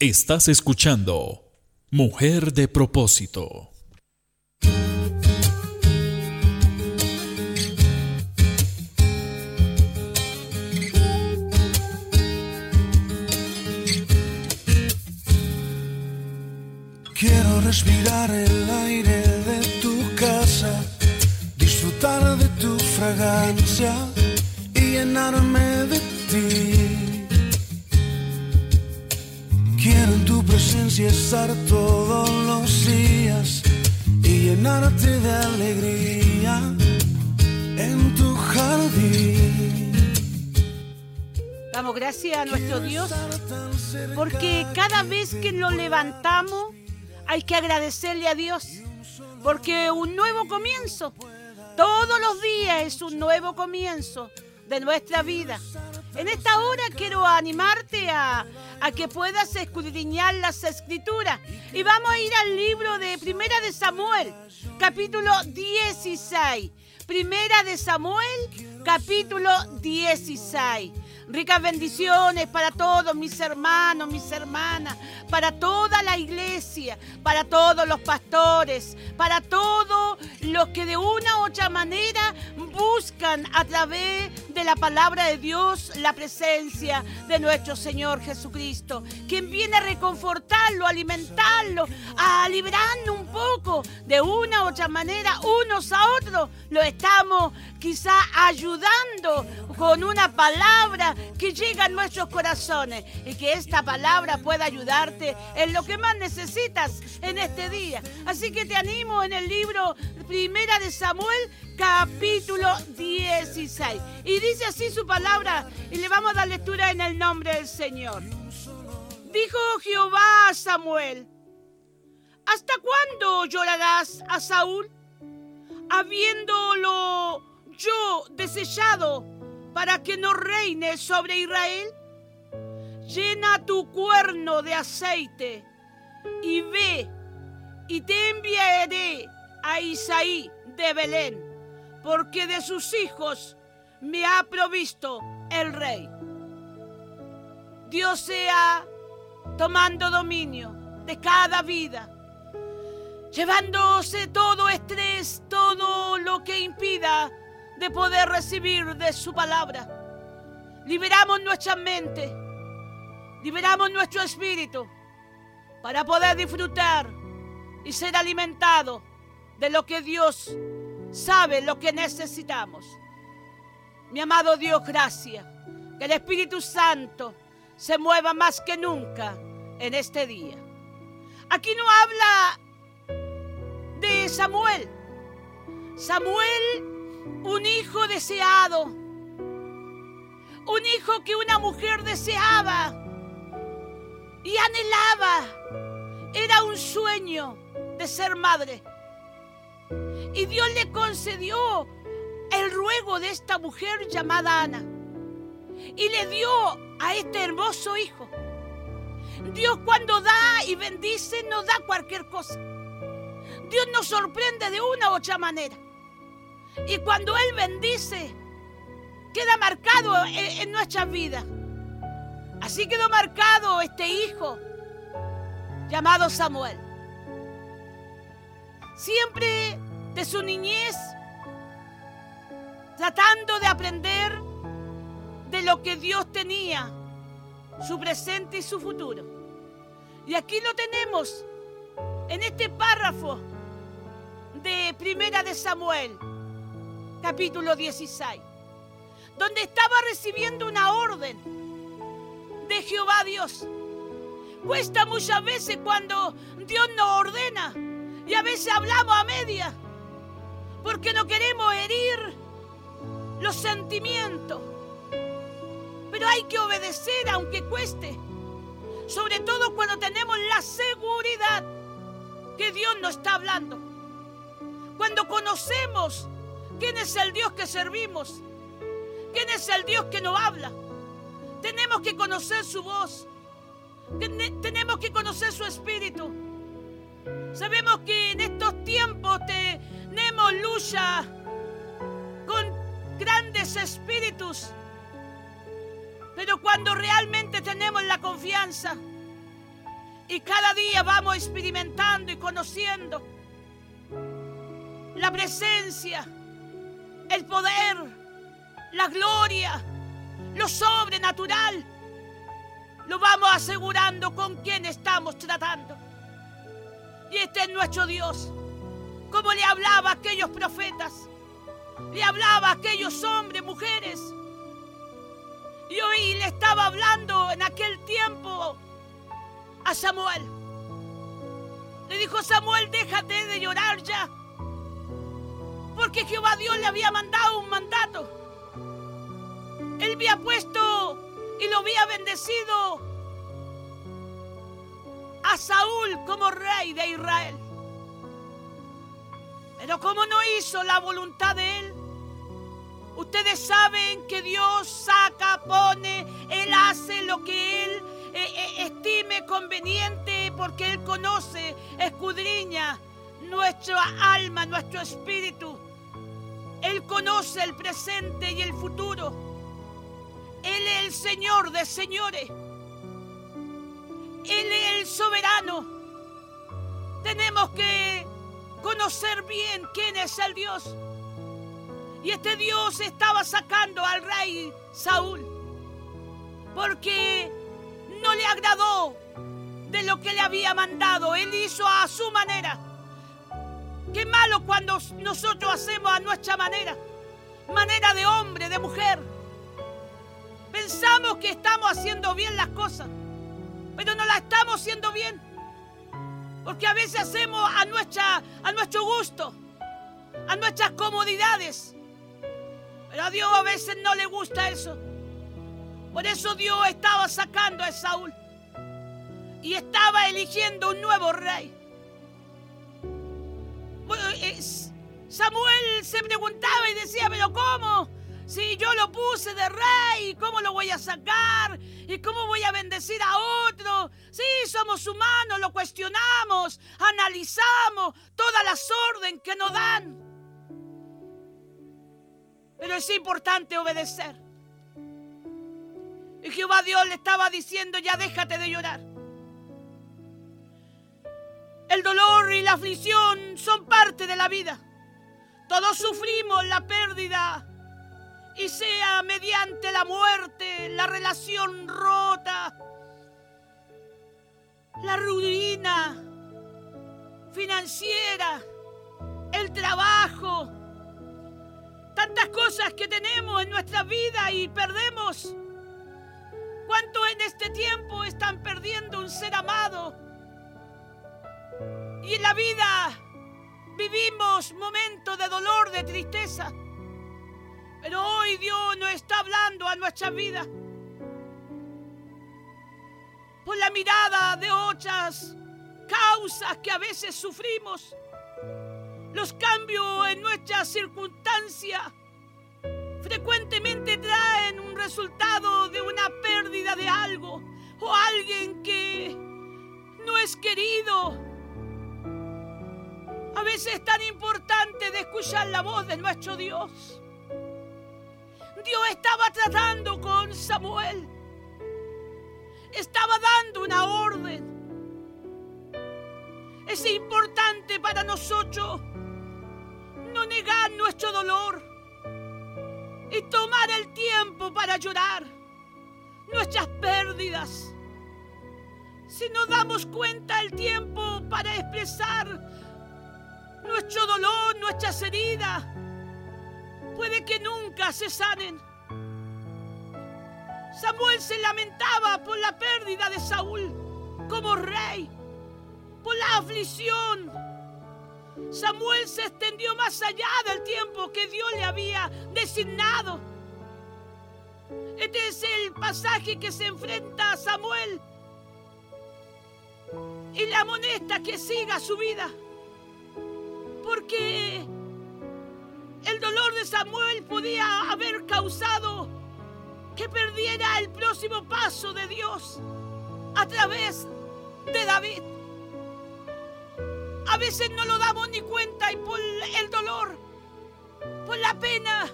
Estás escuchando Mujer de propósito. Quiero respirar el aire de tu casa, disfrutar de tu fragancia y llenarme de ti. Presencia estar todos los días y llenarte de alegría en tu jardín. Damos gracias a nuestro Dios porque cada vez que nos levantamos hay que agradecerle a Dios porque un nuevo comienzo, todos los días es un nuevo comienzo de nuestra vida. En esta hora quiero animarte a, que puedas escudriñar las escrituras. Y vamos a ir al libro de Primera de Samuel, capítulo 16. Primera de Samuel, capítulo 16. Ricas bendiciones para todos mis hermanos, mis hermanas, para toda la iglesia, para todos los pastores, para todos los que de una u otra manera buscan a través la palabra de Dios la presencia de nuestro Señor Jesucristo, quien viene a reconfortarlo, a alimentarlo, a liberarnos un poco de una u otra manera, unos a otros. Lo estamos quizá ayudando con una palabra que llega a nuestros corazones y que esta palabra pueda ayudarte en lo que más necesitas en este día. Así que te animo en el libro Primera de Samuel, capítulo 16. Y dice así su palabra y le vamos a dar lectura en el nombre del Señor. Dijo Jehová a Samuel, ¿hasta cuándo llorarás a Saúl? Habiéndolo yo desechado para que no reine sobre Israel? Llena tu cuerno de aceite y ve y te enviaré a Isaí de Belén, porque de sus hijos me ha provisto el rey. Dios sea tomando dominio de cada vida, llevándose todo estrés, todo lo que impida de poder recibir de su palabra. Liberamos nuestra mente, liberamos nuestro espíritu para poder disfrutar y ser alimentados de lo que Dios sabe, lo que necesitamos. Mi amado Dios, gracias. Que el Espíritu Santo se mueva más que nunca en este día. Aquí no habla de Samuel. Samuel un hijo deseado, un hijo que una mujer deseaba y anhelaba. Era un sueño de ser madre. Y Dios le concedió el ruego de esta mujer llamada Ana. Y le dio a este hermoso hijo. Dios cuando da y bendice no da cualquier cosa. Dios nos sorprende de una u otra manera. Y cuando Él bendice, queda marcado en, nuestra vida. Así quedó marcado este hijo llamado Samuel. Siempre de su niñez, tratando de aprender de lo que Dios tenía, su presente y su futuro. Y aquí lo tenemos en este párrafo de Primera de Samuel, capítulo 16, donde estaba recibiendo una orden de Jehová Dios. Cuesta muchas veces cuando Dios nos ordena y a veces hablamos a media porque no queremos herir los sentimientos. Pero hay que obedecer aunque cueste, sobre todo cuando tenemos la seguridad que Dios nos está hablando. Cuando conocemos ¿Quién es el Dios que servimos? ¿Quién es el Dios que nos habla? Tenemos que conocer su voz. Tenemos que conocer su espíritu. Sabemos que en estos tiempos tenemos lucha con grandes espíritus. Pero cuando realmente tenemos la confianza Y cada día vamos experimentando y conociendo la presencia, el poder, la gloria, lo sobrenatural. Lo vamos asegurando con quien estamos tratando. Y este es nuestro Dios. Como le hablaba a aquellos profetas, le hablaba a aquellos hombres, mujeres. Y hoy le estaba hablando en aquel tiempo a Samuel. Le dijo Samuel, déjate de llorar ya. Porque Jehová Dios le había mandado un mandato. Él había puesto y lo había bendecido a Saúl como rey de Israel. Pero como no hizo la voluntad de él, ustedes saben que Dios saca, pone, Él hace lo que Él eh, eh, estime conveniente porque Él conoce, escudriña nuestra alma, nuestro espíritu. Él conoce el presente y el futuro. Él es el Señor de señores. Él es el soberano. Tenemos que conocer bien quién es el Dios. Y este Dios estaba sacando al rey Saúl porque no le agradó de lo que le había mandado. Él hizo a su manera. Qué malo cuando nosotros hacemos a nuestra manera. Manera de hombre, de mujer. Pensamos que estamos haciendo bien las cosas, pero no las estamos haciendo bien. Porque a veces hacemos a, nuestra, a nuestro gusto, a nuestras comodidades. Pero a Dios a veces no le gusta eso. Por eso Dios estaba sacando a Saúl y estaba eligiendo un nuevo rey. Samuel se preguntaba y decía, pero ¿cómo? Si yo lo puse de rey, ¿cómo lo voy a sacar? ¿Y cómo voy a bendecir a otro? Sí, somos humanos, lo cuestionamos, analizamos todas las órdenes que nos dan. Pero es importante obedecer. Y Jehová Dios le estaba diciendo, ya déjate de llorar. El dolor y la aflicción son parte de la vida. Todos sufrimos la pérdida y sea mediante la muerte, la relación rota, la ruina financiera, el trabajo, tantas cosas que tenemos en nuestra vida y perdemos. ¿Cuánto en este tiempo están perdiendo un ser amado? Y en la vida vivimos momentos de dolor, de tristeza. Pero hoy Dios nos está hablando a nuestra vida. Por la mirada de otras causas que a veces sufrimos. Los cambios en nuestras circunstancias frecuentemente traen un resultado de una pérdida de algo o alguien que no es querido a veces es tan importante escuchar la voz de nuestro Dios. Dios estaba tratando con Samuel. Estaba dando una orden. Es importante para nosotros no negar nuestro dolor y tomar el tiempo para llorar nuestras pérdidas. Si no damos cuenta el tiempo para expresar nuestro dolor, nuestras heridas, puede que nunca se sanen. Samuel se lamentaba por la pérdida de Saúl como rey, por la aflicción. Samuel se extendió más allá del tiempo que Dios le había designado. Este es el pasaje que se enfrenta a Samuel y le amonesta que siga su vida porque el dolor de Samuel podía haber causado que perdiera el próximo paso de Dios a través de David. A veces no lo damos ni cuenta y por el dolor, por la pena,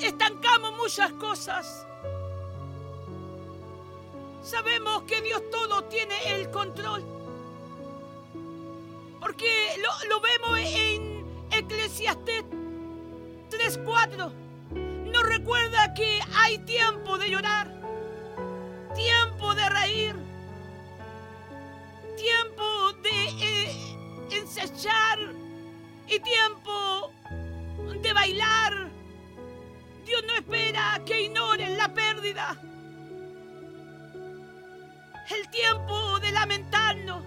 estancamos muchas cosas. Sabemos que Dios todo tiene el control. Porque lo, vemos en Eclesiastes 3.4. Nos recuerda que hay tiempo de llorar, tiempo de reír, tiempo de eh, ensayar y tiempo de bailar. Dios no espera que ignoren la pérdida el tiempo de lamentarnos,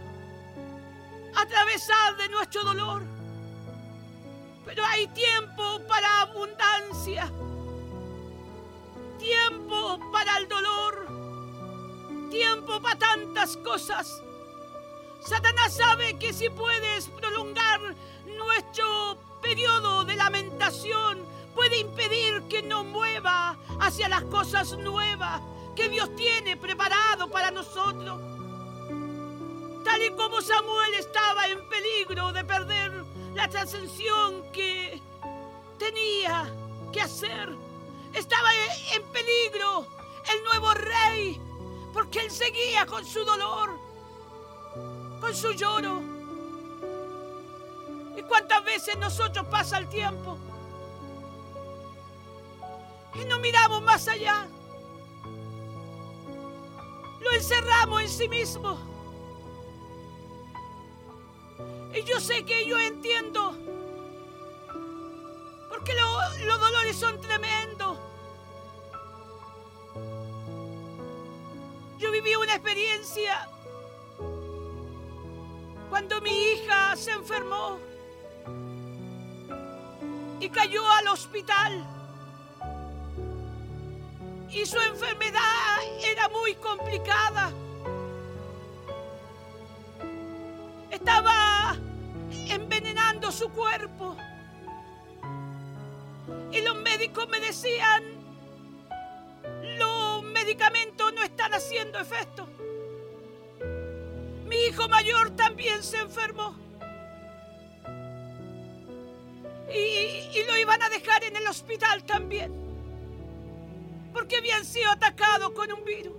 atravesar de nuestro dolor. Pero hay tiempo para abundancia, tiempo para el dolor, tiempo para tantas cosas. Satanás sabe que si puedes prolongar nuestro periodo de lamentación, puede impedir que nos mueva hacia las cosas nuevas que Dios tiene preparado para nosotros. Tal y como Samuel estaba en peligro de perder la trascensión que tenía que hacer, estaba en peligro el nuevo rey, porque él seguía con su dolor, con su lloro. ¿Y cuántas veces nosotros pasa el tiempo? Y no miramos más allá lo encerramos en sí mismo. Y yo sé que yo entiendo, porque los dolores son tremendos. Yo viví una experiencia cuando mi hija se enfermó y cayó al hospital y su enfermedad era muy complicada. Estaba cuerpo. Y los médicos me decían, los medicamentos no están haciendo efecto. Mi hijo mayor también se enfermó. Y lo iban a dejar en el hospital también porque habían sido atacados con un virus.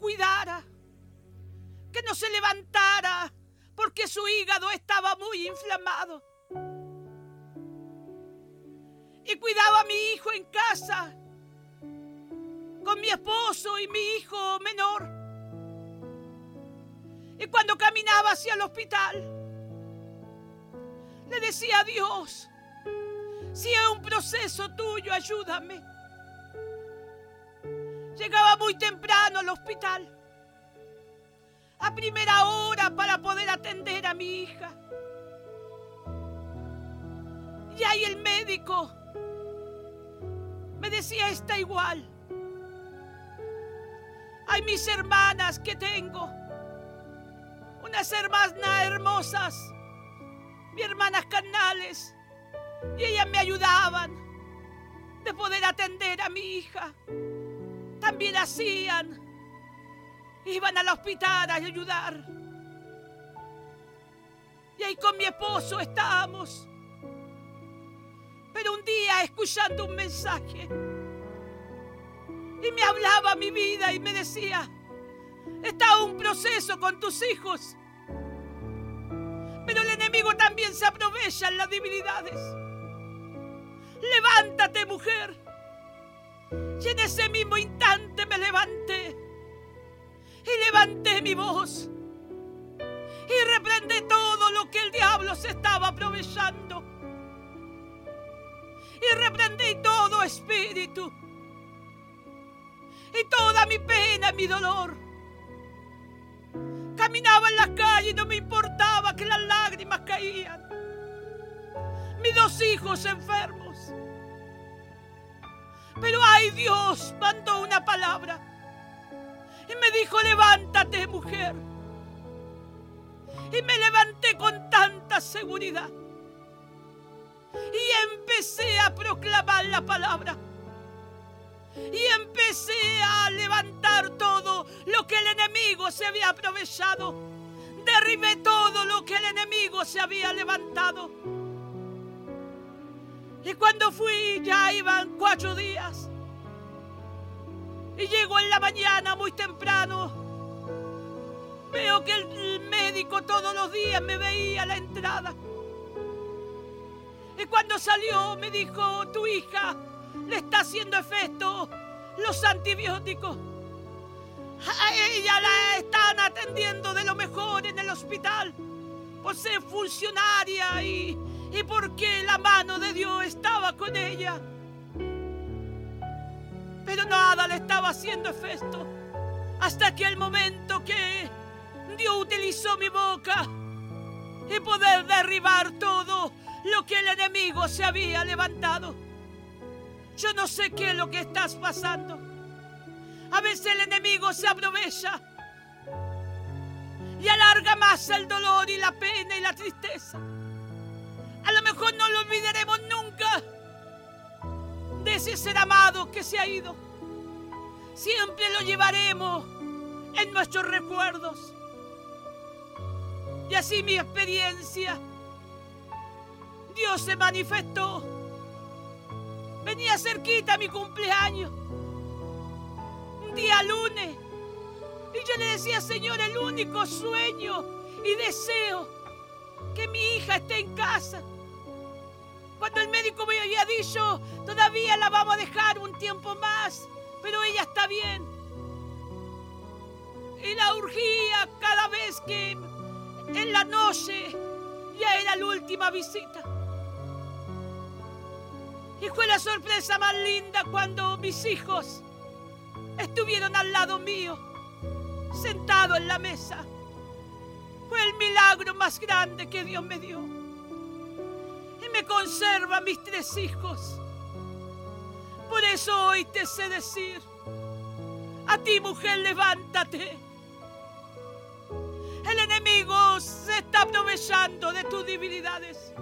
Cuidara, que no se levantara, porque su hígado estaba muy inflamado. Y cuidaba a mi hijo en casa, con mi esposo y mi hijo menor. Y cuando caminaba hacia el hospital, le decía a Dios, si es un proceso tuyo, ayúdame. Llegaba muy temprano al hospital, a primera hora para poder atender a mi hija. Y ahí el médico me decía, está igual. Hay mis hermanas que tengo, unas hermanas hermosas mis hermanas carnales, y ellas me ayudaban de poder atender a mi hija. También hacían, iban al hospital a ayudar. Y ahí con mi esposo estábamos. Pero un día escuchando un mensaje, y me hablaba mi vida y me decía, está un proceso con tus hijos pero el enemigo también se aprovecha en las debilidades. Levántate, mujer. Y en ese mismo instante me levanté. Y levanté mi voz. Y reprendí todo lo que el diablo se estaba aprovechando. Y reprendí todo espíritu. Y toda mi pena, mi dolor Caminaba en las calles y no me importaba que las lágrimas caían. Mis dos hijos enfermos. Pero ay Dios mandó una palabra y me dijo, levántate mujer. Y me levanté con tanta seguridad. Y empecé a proclamar la palabra y empecé a levantar todo lo que el enemigo se había aprovechado. Derribé todo lo que el enemigo se había levantado. Y cuando fui ya iban cuatro días. Y llego en la mañana muy temprano. Veo que el médico todos los días me veía a la entrada. Y cuando salió me dijo, tu hija le está haciendo efecto los antibióticos. A ella la están atendiendo de lo mejor en el hospital por ser funcionaria y, y porque la mano de Dios estaba con ella. Pero nada le estaba haciendo efecto hasta que el momento que Dios utilizó mi boca y poder derribar todo lo que el enemigo se había levantado. Yo no sé qué es lo que estás pasando. A veces el enemigo se aprovecha y alarga más el dolor y la pena y la tristeza. Mejor no lo olvidaremos nunca de ese ser amado que se ha ido. Siempre lo llevaremos en nuestros recuerdos. Y así mi experiencia Dios se manifestó. Venía cerquita mi cumpleaños. Un día lunes. Y yo le decía, Señor, el único sueño y deseo que mi hija esté en casa. Cuando el médico me había dicho, todavía la vamos a dejar un tiempo más, pero ella está bien. Y la urgía cada vez que en la noche ya era la última visita. Y fue la sorpresa más linda cuando mis hijos estuvieron al lado mío, sentados en la mesa. Fue el milagro más grande que Dios me dio. Conserva mis tres hijos. Por eso hoy te sé decir, a ti mujer, levántate. El enemigo se está aprovechando de tus debilidades,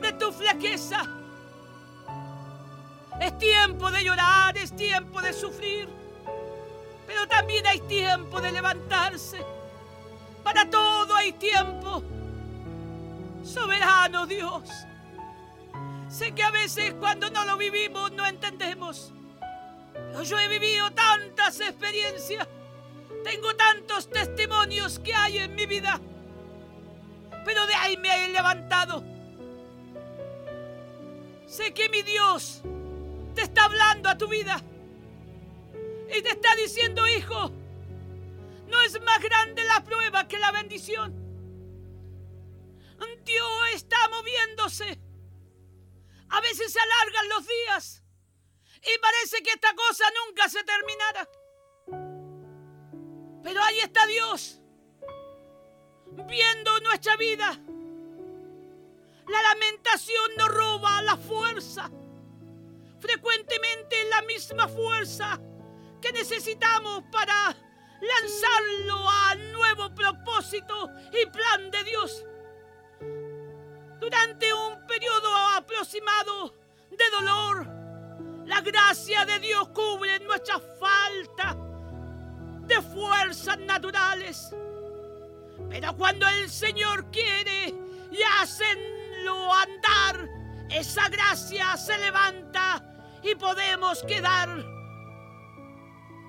de tu flaqueza es tiempo de llorar, es tiempo de sufrir, pero también hay tiempo de levantarse. Para todo hay tiempo. Soberano Dios. Sé que a veces cuando no lo vivimos no entendemos. yo he vivido tantas experiencias. Tengo tantos testimonios que hay en mi vida. Pero de ahí me he levantado. Sé que mi Dios te está hablando a tu vida y te está diciendo, hijo, no es más grande la prueba que la bendición. Dios está moviéndose. A veces se alargan los días y parece que esta cosa nunca se terminará. Pero ahí está Dios viendo nuestra vida. La lamentación nos roba la fuerza frecuentemente la misma fuerza que necesitamos para lanzarlo a nuevo propósito y plan de Dios. Durante un periodo aproximado de dolor, la gracia de Dios cubre nuestra falta de fuerzas naturales. Pero cuando el Señor quiere y hacenlo andar, esa gracia se levanta y podemos quedar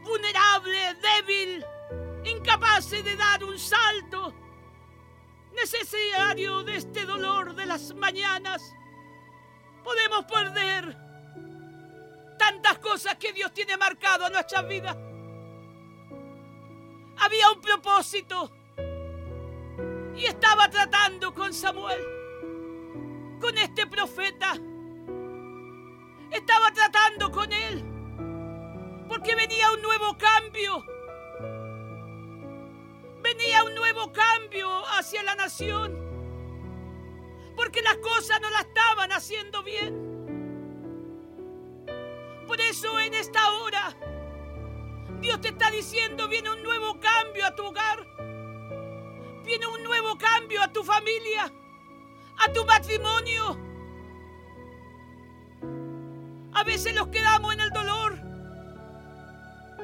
vulnerable, débil, incapaces de dar un salto, necesario de este dolor de las mañanas. Podemos perder tantas cosas que Dios tiene marcado a nuestras vidas. Había un propósito y estaba tratando con Samuel, con este profeta estaba tratando con él. Porque venía un nuevo cambio. Venía un nuevo cambio hacia la nación. Porque las cosas no la estaban haciendo bien. Por eso en esta hora Dios te está diciendo, viene un nuevo cambio a tu hogar. Viene un nuevo cambio a tu familia, a tu matrimonio a veces nos quedamos en el dolor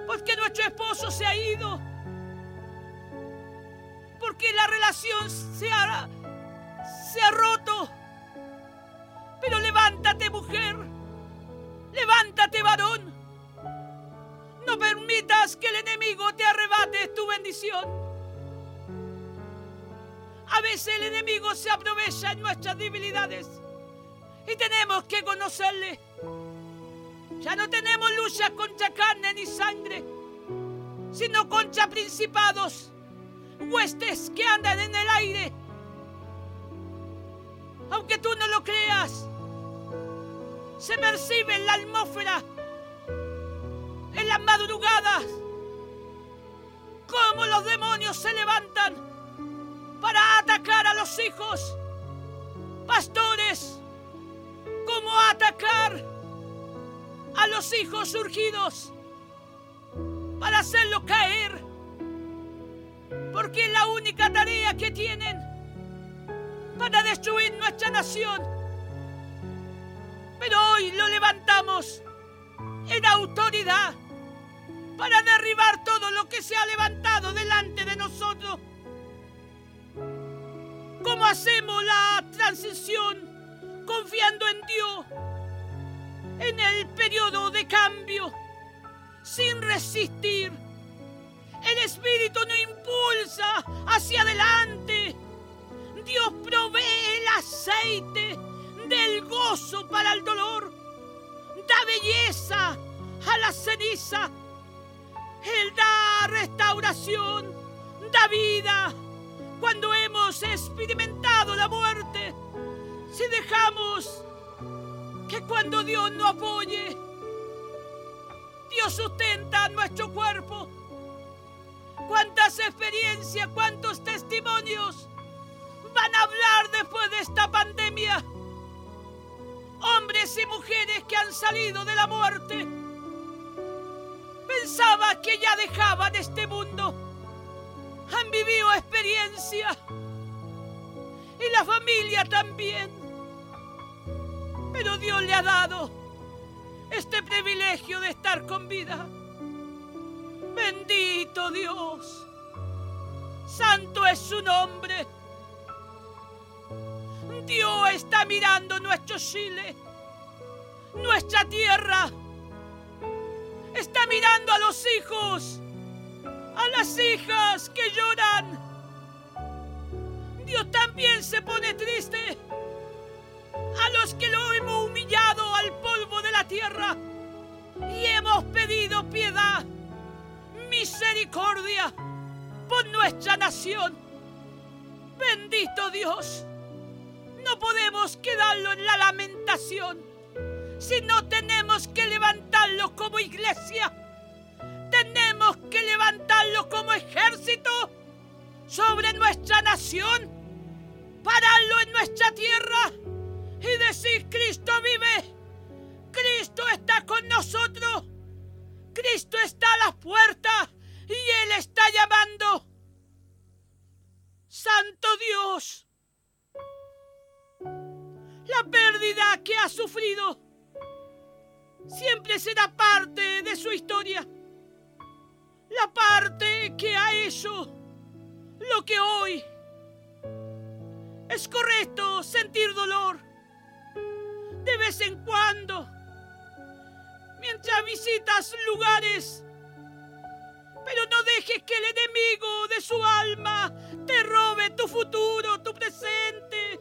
porque nuestro esposo se ha ido, porque la relación se ha, se ha roto. Pero Levántate mujer, levántate varón. No permitas que el enemigo te arrebate tu bendición. A veces el enemigo se aprovecha en nuestras debilidades y tenemos que conocerle. Ya no tenemos lucha contra carne ni sangre, sino contra principados, huestes que andan en el aire. Aunque tú no lo creas, se percibe en la atmósfera, en las madrugadas, cómo los demonios se levantan para atacar a los hijos, pastores, cómo atacar a los hijos surgidos para hacerlos caer, porque es la única tarea que tienen para destruir nuestra nación. Pero hoy lo levantamos en autoridad para derribar todo lo que se ha levantado delante de nosotros. ¿Cómo hacemos la transición confiando en Dios en el periodo de cambio sin resistir? El Espíritu nos impulsa hacia adelante. Dios provee el aceite del gozo para el dolor. Da belleza a la ceniza. Él da restauración, da vida cuando hemos experimentado la muerte. Si dejamos que cuando Dios nos apoye, Dios sustenta nuestro cuerpo. Cuántas experiencias, cuántos testimonios van a hablar después de esta pandemia hombres y mujeres que han salido de la muerte. Pensaba que ya dejaban este mundo. Han vivido experiencia. Y la familia también. Pero Dios le ha dado este privilegio de estar con vida. Bendito Dios. Santo es su nombre. Dios está mirando nuestro Chile, nuestra tierra. Está mirando a los hijos, a las hijas que lloran. Dios también se pone triste a los que lo hemos humillado al polvo de la tierra y hemos pedido piedad, misericordia por nuestra nación. Bendito Dios. No podemos quedarlo en la lamentación, sino tenemos que levantarlo como iglesia. Tenemos que levantarlo como ejército sobre nuestra nación, pararlo en nuestra tierra y decir, Cristo vive, Cristo está con nosotros, Cristo está a las puertas y Él está llamando. Santo Dios, la pérdida que ha sufrido siempre será parte de su historia. La parte que ha hecho lo que hoy es correcto sentir dolor de vez en cuando mientras visitas lugares. Pero no dejes que el enemigo de su alma te robe tu futuro, tu presente.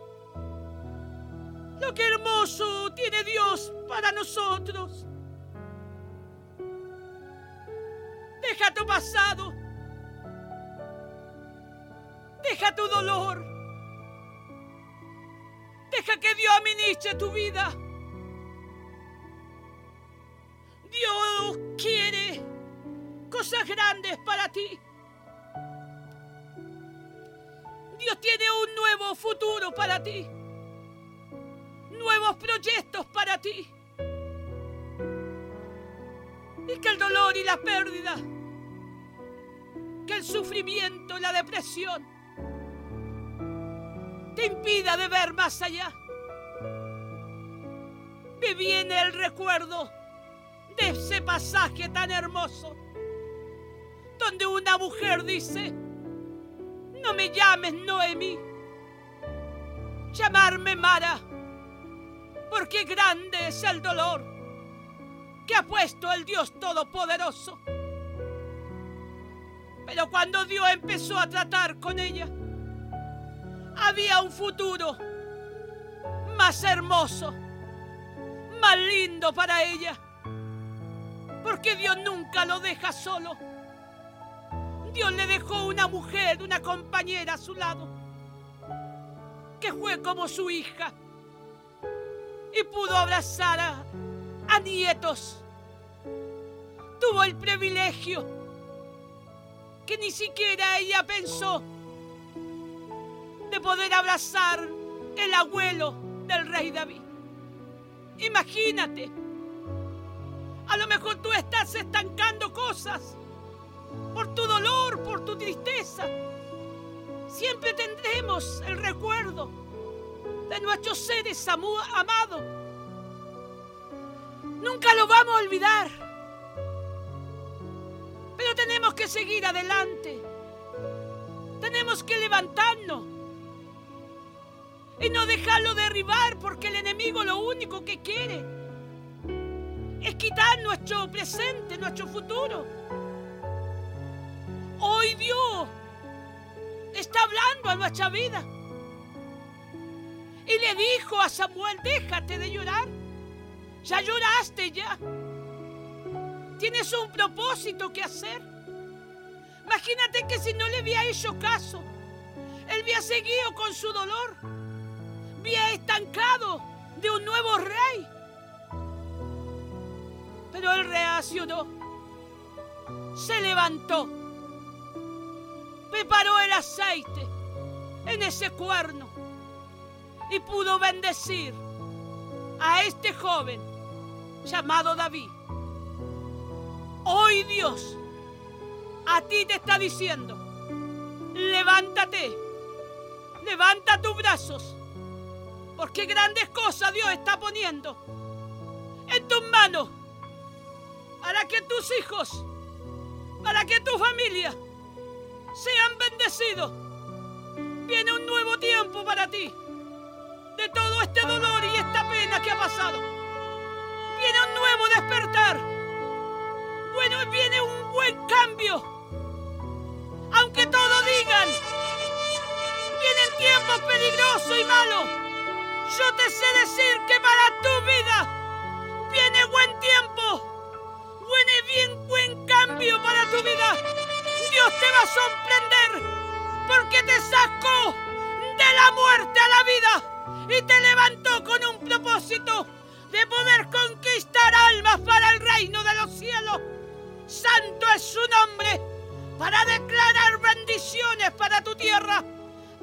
Lo que hermoso tiene Dios para nosotros. Deja tu pasado. Deja tu dolor. Deja que Dios administre tu vida. Quiere cosas grandes para ti. Dios tiene un nuevo futuro para ti nuevos proyectos para ti. Y que el dolor y la pérdida, que el sufrimiento y la depresión te impida de ver más allá. Me viene el recuerdo de ese pasaje tan hermoso donde una mujer dice, no me llames Noemi, llamarme Mara porque grande es el dolor que ha puesto el Dios Todopoderoso. Pero cuando Dios empezó a tratar con ella, había un futuro más hermoso, más lindo para ella. Porque Dios nunca lo deja solo. Dios le dejó una mujer, una compañera a su lado, que fue como su hija y pudo abrazar a, nietos. Tuvo el privilegio que ni siquiera ella pensó de poder abrazar el abuelo del rey David. Imagínate, a lo mejor tú estás estancando cosas por tu dolor, por tu tristeza. Siempre tendremos el recuerdo de nuestros seres amados. Nunca lo vamos a olvidar. Pero tenemos que seguir adelante. Tenemos que levantarnos. Y no dejarlo derribar porque el enemigo lo único que quiere es quitar nuestro presente, nuestro futuro. Hoy Dios está hablando a nuestra vida. Y le dijo a Samuel, déjate de llorar. Ya lloraste ya. Tienes un propósito que hacer. Imagínate que si no le había hecho caso, él había seguido con su dolor. Había estancado de un nuevo rey. Pero él reaccionó. Se levantó. Preparó el aceite en ese cuerno y pudo bendecir a este joven llamado David. Hoy Dios a ti te está diciendo, levántate, levanta tus brazos, porque grandes cosas Dios está poniendo en tus manos para que tus hijos, para que tu familia sean bendecidos. Viene un nuevo tiempo para ti de todo este dolor y esta pena que ha pasado. Viene un nuevo despertar. Bueno, viene un buen cambio. Aunque todos digan, vienen tiempos peligrosos y malos. Yo te sé decir que para tu vida viene buen tiempo. Viene bien buen cambio para tu vida. Dios te va a sorprender porque te sacó de la muerte a la vida y te levantó con un propósito de poder conquistar almas para el reino de los cielos. Santo es su nombre para declarar bendiciones para tu tierra,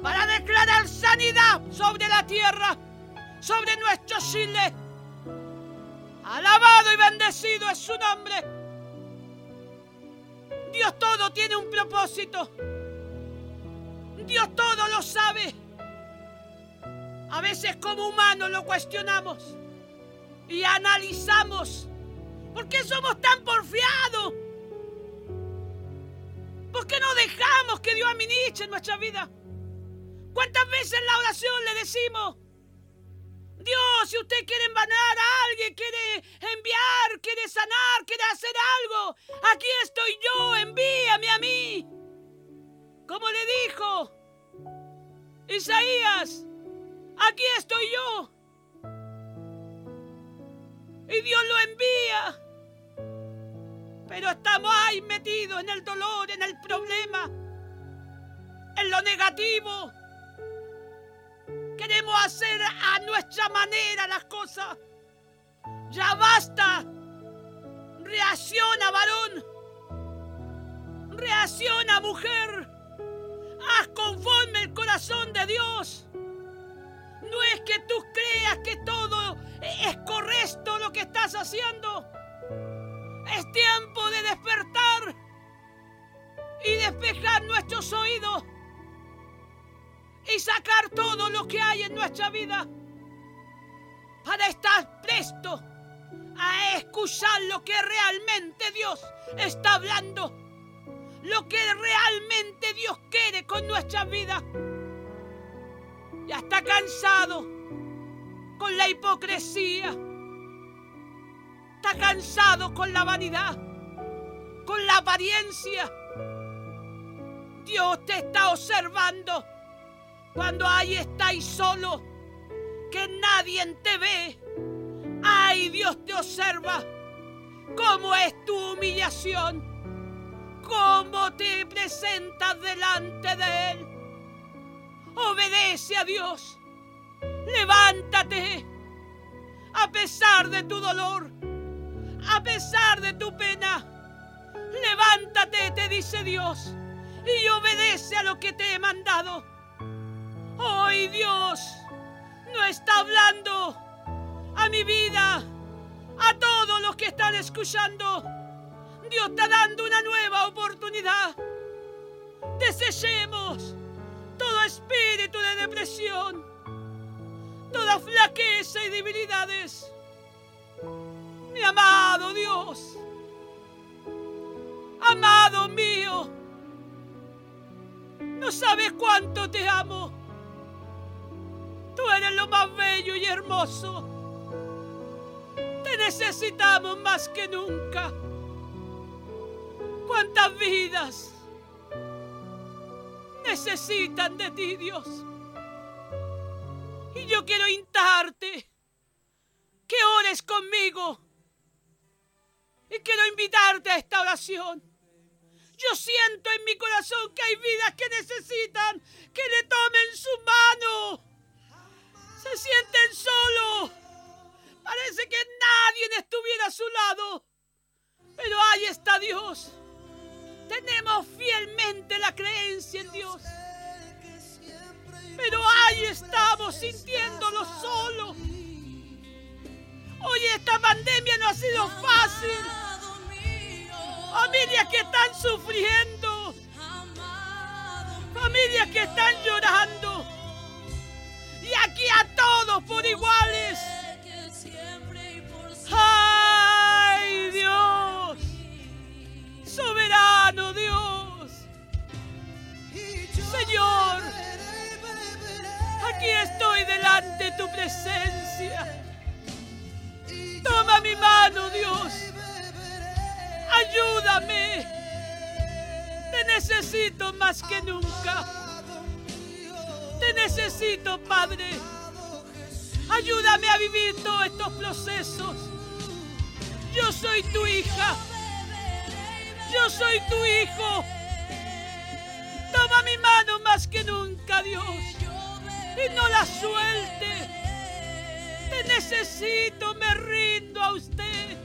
para declarar sanidad sobre la tierra, sobre nuestro Chile. Alabado y bendecido es su nombre. Dios todo tiene un propósito. Dios todo lo sabe. A veces como humanos lo cuestionamos y analizamos. ¿Por qué somos tan porfiados? ¿Por qué no dejamos que Dios administre nuestra vida? ¿Cuántas veces en la oración le decimos, Dios, si usted quiere envanar a alguien, quiere enviar, quiere sanar, quiere hacer algo, aquí estoy yo, envíame a mí. Como le dijo Isaías, Aquí estoy yo. Y Dios lo envía. Pero estamos ahí metidos en el dolor, en el problema, en lo negativo. Queremos hacer a nuestra manera las cosas. Ya basta. Reacciona, varón. Reacciona, mujer. Haz conforme el corazón de Dios. No es que tú creas que todo es correcto lo que estás haciendo. Es tiempo de despertar y despejar nuestros oídos y sacar todo lo que hay en nuestra vida para estar presto a escuchar lo que realmente Dios está hablando, lo que realmente Dios quiere con nuestra vida ya está cansado con la hipocresía. Está cansado con la vanidad, con la apariencia. Dios te está observando cuando ahí estáis solo, que nadie te ve. Ay, Dios te observa. ¿Cómo es tu humillación? ¿Cómo te presentas delante de Él? Obedece a Dios. Levántate. A pesar de tu dolor, a pesar de tu pena, levántate, te dice Dios, y obedece a lo que te he mandado. Hoy Dios no está hablando a mi vida, a todos los que están escuchando. Dios está dando una nueva oportunidad. Desechemos todo espíritu de depresión, toda flaqueza y debilidades. Mi amado Dios, amado mío, no sabes cuánto te amo. Tú eres lo más bello y hermoso. Te necesitamos más que nunca. ¿Cuántas vidas necesitan de ti, Dios? Y yo quiero intarte que ores conmigo. Y quiero invitarte a esta oración. Yo siento en mi corazón que hay vidas que necesitan que le tomen su mano se sienten solos. Parece que nadie estuviera a su lado. Pero ahí está Dios. Tenemos fielmente la creencia en Dios. Pero ahí estamos sintiéndolo solo. Hoy esta pandemia no ha sido fácil. Familias que están sufriendo. Familias que están llorando aquí a todos por iguales. ¡Ay, Dios! Soberano Dios. Señor, aquí estoy delante de tu presencia. Toma mi mano, Dios. Ayúdame. Te necesito más que nunca. Te necesito, Padre. Ayúdame a vivir todos estos procesos. Yo soy tu hija. Yo soy tu hijo. Toma mi mano más que nunca, Dios. Y no la suelte. Te necesito, me rindo a usted.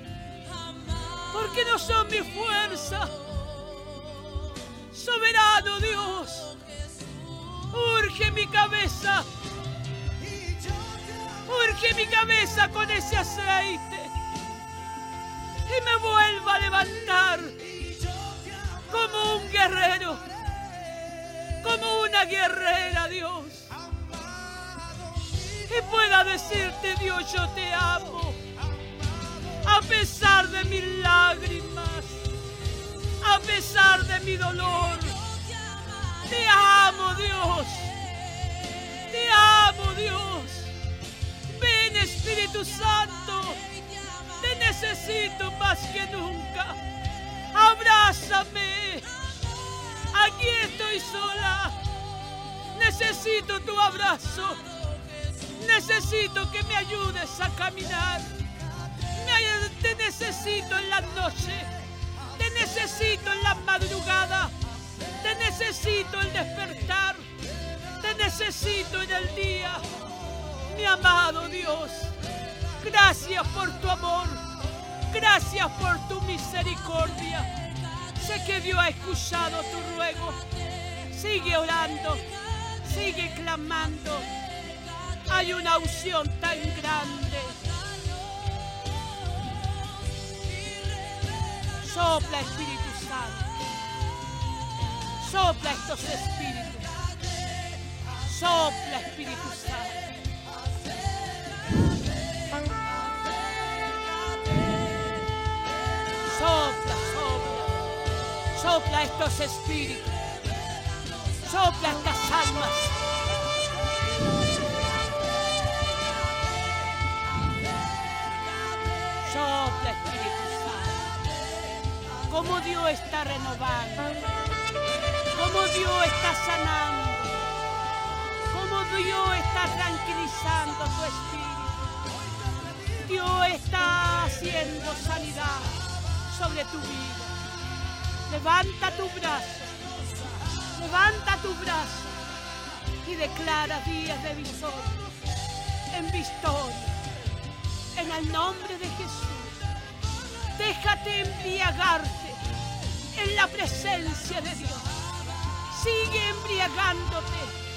Porque no son mi fuerza. Soberano Dios. Urge mi cabeza. Urge mi cabeza con ese aceite. Y me vuelva a levantar como un guerrero. Como una guerrera, Dios. Y pueda decirte, Dios, yo te amo. A pesar de mis lágrimas. A pesar de mi dolor te amo, Dios. Amo, Dios. Ven, Espíritu Santo. Te necesito más que nunca. Abrázame. Aquí estoy sola. Necesito tu abrazo. Necesito que me ayudes a caminar. te necesito en la noche. Te necesito en la madrugada. Te necesito el despertar. Te necesito en el día. Mi amado Dios, gracias por tu amor. Gracias por tu misericordia. Sé que Dios ha escuchado tu ruego. Sigue orando. Sigue clamando. Hay una unción tan grande. Sopla Espíritu Santo. Sopla estos espíritus. Sopla, Espíritu Santo. Sopla, sopla. Sopla estos espíritus. Sopla estas almas. sopla Espíritu Santo. Cómo Dios está renovando. Cómo Dios está sanando. Dios está tranquilizando tu espíritu. Dios está haciendo sanidad sobre tu vida. Levanta tu brazo, levanta tu brazo y declara días de victoria, en victoria, en el nombre de Jesús. Déjate embriagarte en la presencia de Dios. Sigue embriagándote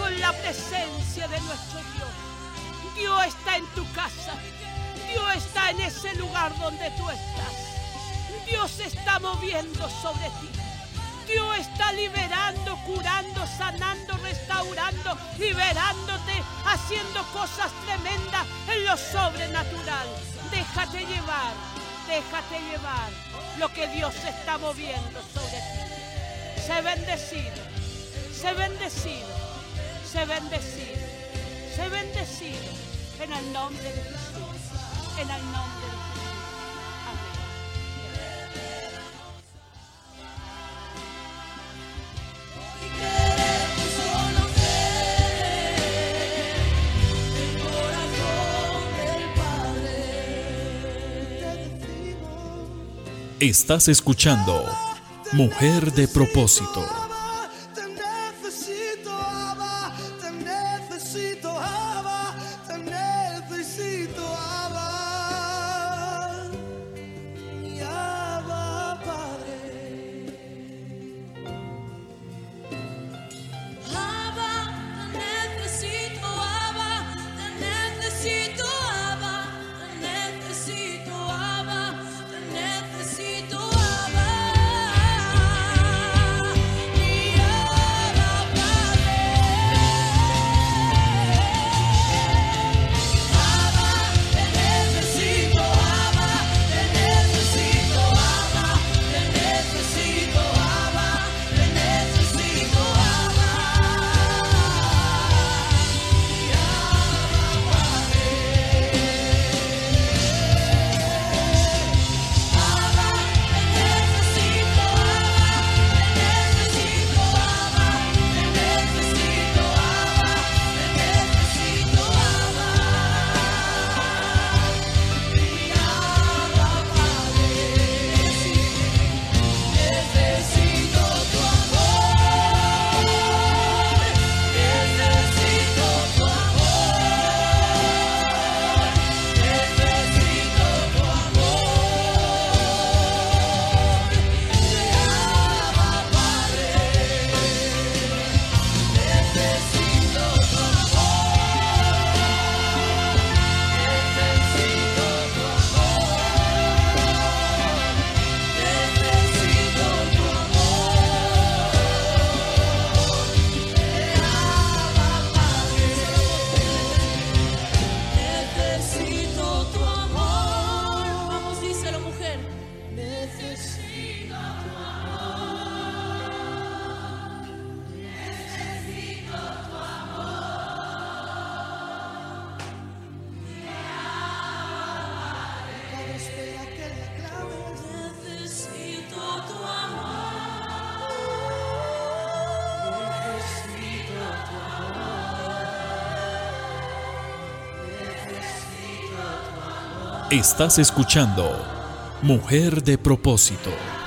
con la presencia de nuestro Dios. Dios está en tu casa. Dios está en ese lugar donde tú estás. Dios está moviendo sobre ti. Dios está liberando, curando, sanando, restaurando, liberándote, haciendo cosas tremendas en lo sobrenatural. Déjate llevar, déjate llevar lo que Dios está moviendo sobre ti. Sé bendecido, sé bendecido, sé bendecido, sé bendecido en el nombre de Jesús, en el nombre de Jesús. Estás escuchando Mujer de propósito. Estás escuchando Mujer de propósito.